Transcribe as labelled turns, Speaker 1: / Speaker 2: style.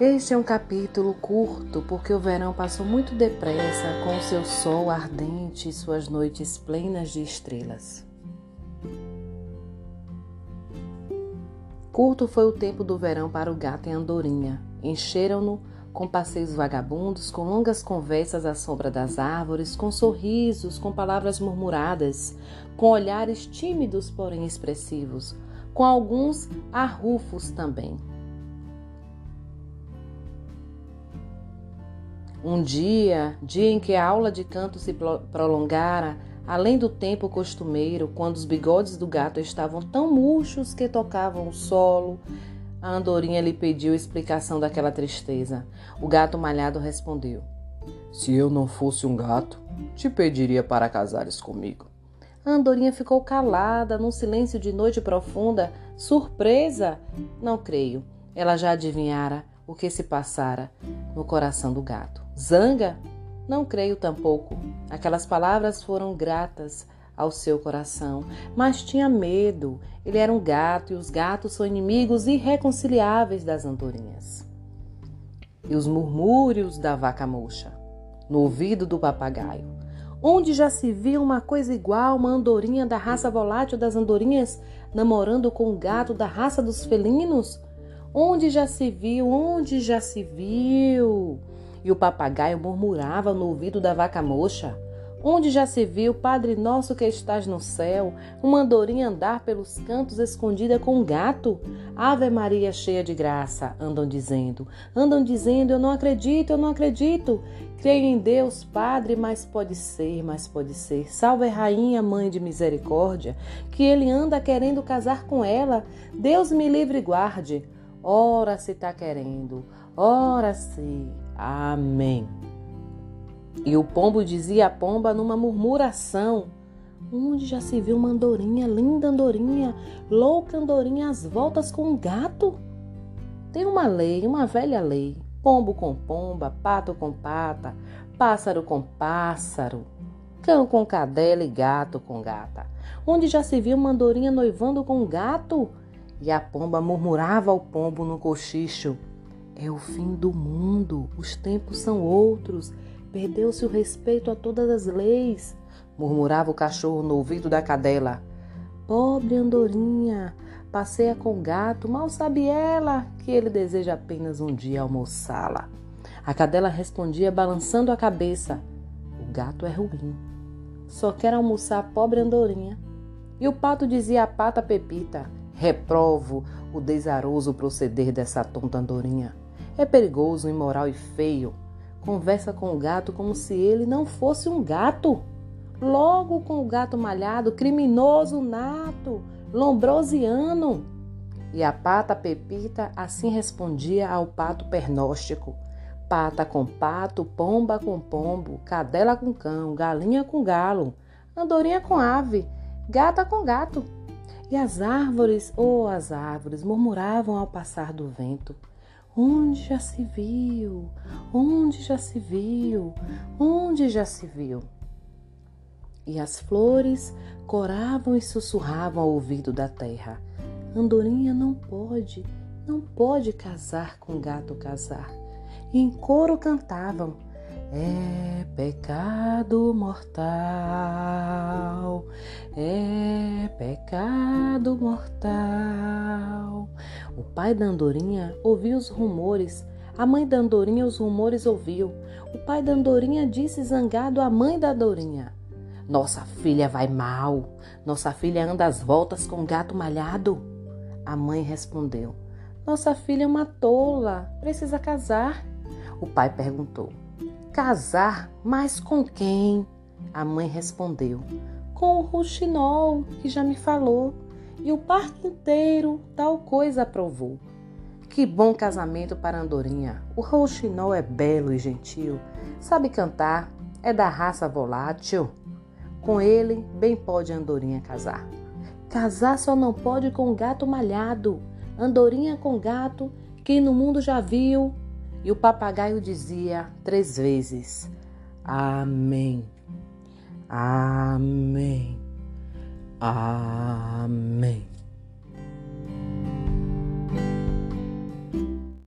Speaker 1: Este é um capítulo curto porque o verão passou muito depressa com seu sol ardente e suas noites plenas de estrelas. Curto foi o tempo do verão para o gato em Andorinha. Encheram-no com passeios vagabundos, com longas conversas à sombra das árvores, com sorrisos, com palavras murmuradas, com olhares tímidos, porém expressivos, com alguns arrufos também. Um dia, dia em que a aula de canto se prolongara, além do tempo costumeiro, quando os bigodes do gato estavam tão murchos que tocavam o solo, a andorinha lhe pediu explicação daquela tristeza. O gato malhado respondeu: Se eu não fosse um gato, te pediria para casares comigo. A andorinha ficou calada, num silêncio de noite profunda, surpresa. Não creio. Ela já adivinhara o que se passara no coração do gato. Zanga? Não creio tampouco. Aquelas palavras foram gratas ao seu coração, mas tinha medo. Ele era um gato e os gatos são inimigos irreconciliáveis das andorinhas. E os murmúrios da vaca mocha no ouvido do papagaio. Onde já se viu uma coisa igual, uma andorinha da raça volátil das andorinhas namorando com um gato da raça dos felinos? Onde já se viu? Onde já se viu? E o papagaio murmurava no ouvido da vaca mocha. Onde já se viu, Padre nosso que estás no céu, uma andorinha andar pelos cantos escondida com um gato? Ave Maria cheia de graça, andam dizendo. Andam dizendo, eu não acredito, eu não acredito. Creio em Deus, Padre, mas pode ser, mas pode ser. Salve Rainha, Mãe de Misericórdia, que ele anda querendo casar com ela. Deus me livre e guarde. Ora se está querendo, ora se. Amém. E o pombo dizia a pomba numa murmuração: Onde já se viu uma andorinha, linda andorinha, louca andorinha às voltas com um gato? Tem uma lei, uma velha lei: pombo com pomba, pato com pata, pássaro com pássaro, cão com cadela e gato com gata. Onde já se viu uma andorinha noivando com um gato? E a pomba murmurava ao pombo no cochicho: É o fim do mundo, os tempos são outros. Perdeu-se o respeito a todas as leis, murmurava o cachorro no ouvido da cadela. Pobre andorinha, passeia com o gato, mal sabe ela que ele deseja apenas um dia almoçá-la. A cadela respondia balançando a cabeça: O gato é ruim, só quer almoçar a pobre andorinha. E o pato dizia à pata Pepita: Reprovo o desaroso proceder dessa tonta andorinha. É perigoso, imoral e feio Conversa com o gato como se ele não fosse um gato. Logo com o gato malhado, criminoso nato, lombrosiano. E a pata Pepita assim respondia ao pato pernóstico: pata com pato, pomba com pombo, cadela com cão, galinha com galo, andorinha com ave, gata com gato. E as árvores, oh, as árvores, murmuravam ao passar do vento. Onde já se viu? Onde já se viu? Onde já se viu? E as flores coravam e sussurravam ao ouvido da terra. Andorinha não pode, não pode casar com gato casar. E em coro cantavam: É pecado mortal, é pecado mortal. O pai da andorinha ouviu os rumores, a mãe da andorinha os rumores ouviu. O pai da andorinha disse zangado à mãe da andorinha: Nossa filha vai mal, nossa filha anda às voltas com gato malhado. A mãe respondeu: Nossa filha é uma tola, precisa casar. O pai perguntou: Casar? Mas com quem? A mãe respondeu: Com o Ruxinol, que já me falou e o parque inteiro tal coisa aprovou. Que bom casamento para Andorinha. O rouxinol é belo e gentil, sabe cantar, é da raça volátil. Com ele, bem pode Andorinha casar. Casar só não pode com gato malhado. Andorinha com gato, quem no mundo já viu. E o papagaio dizia três vezes: Amém, Amém, Amém.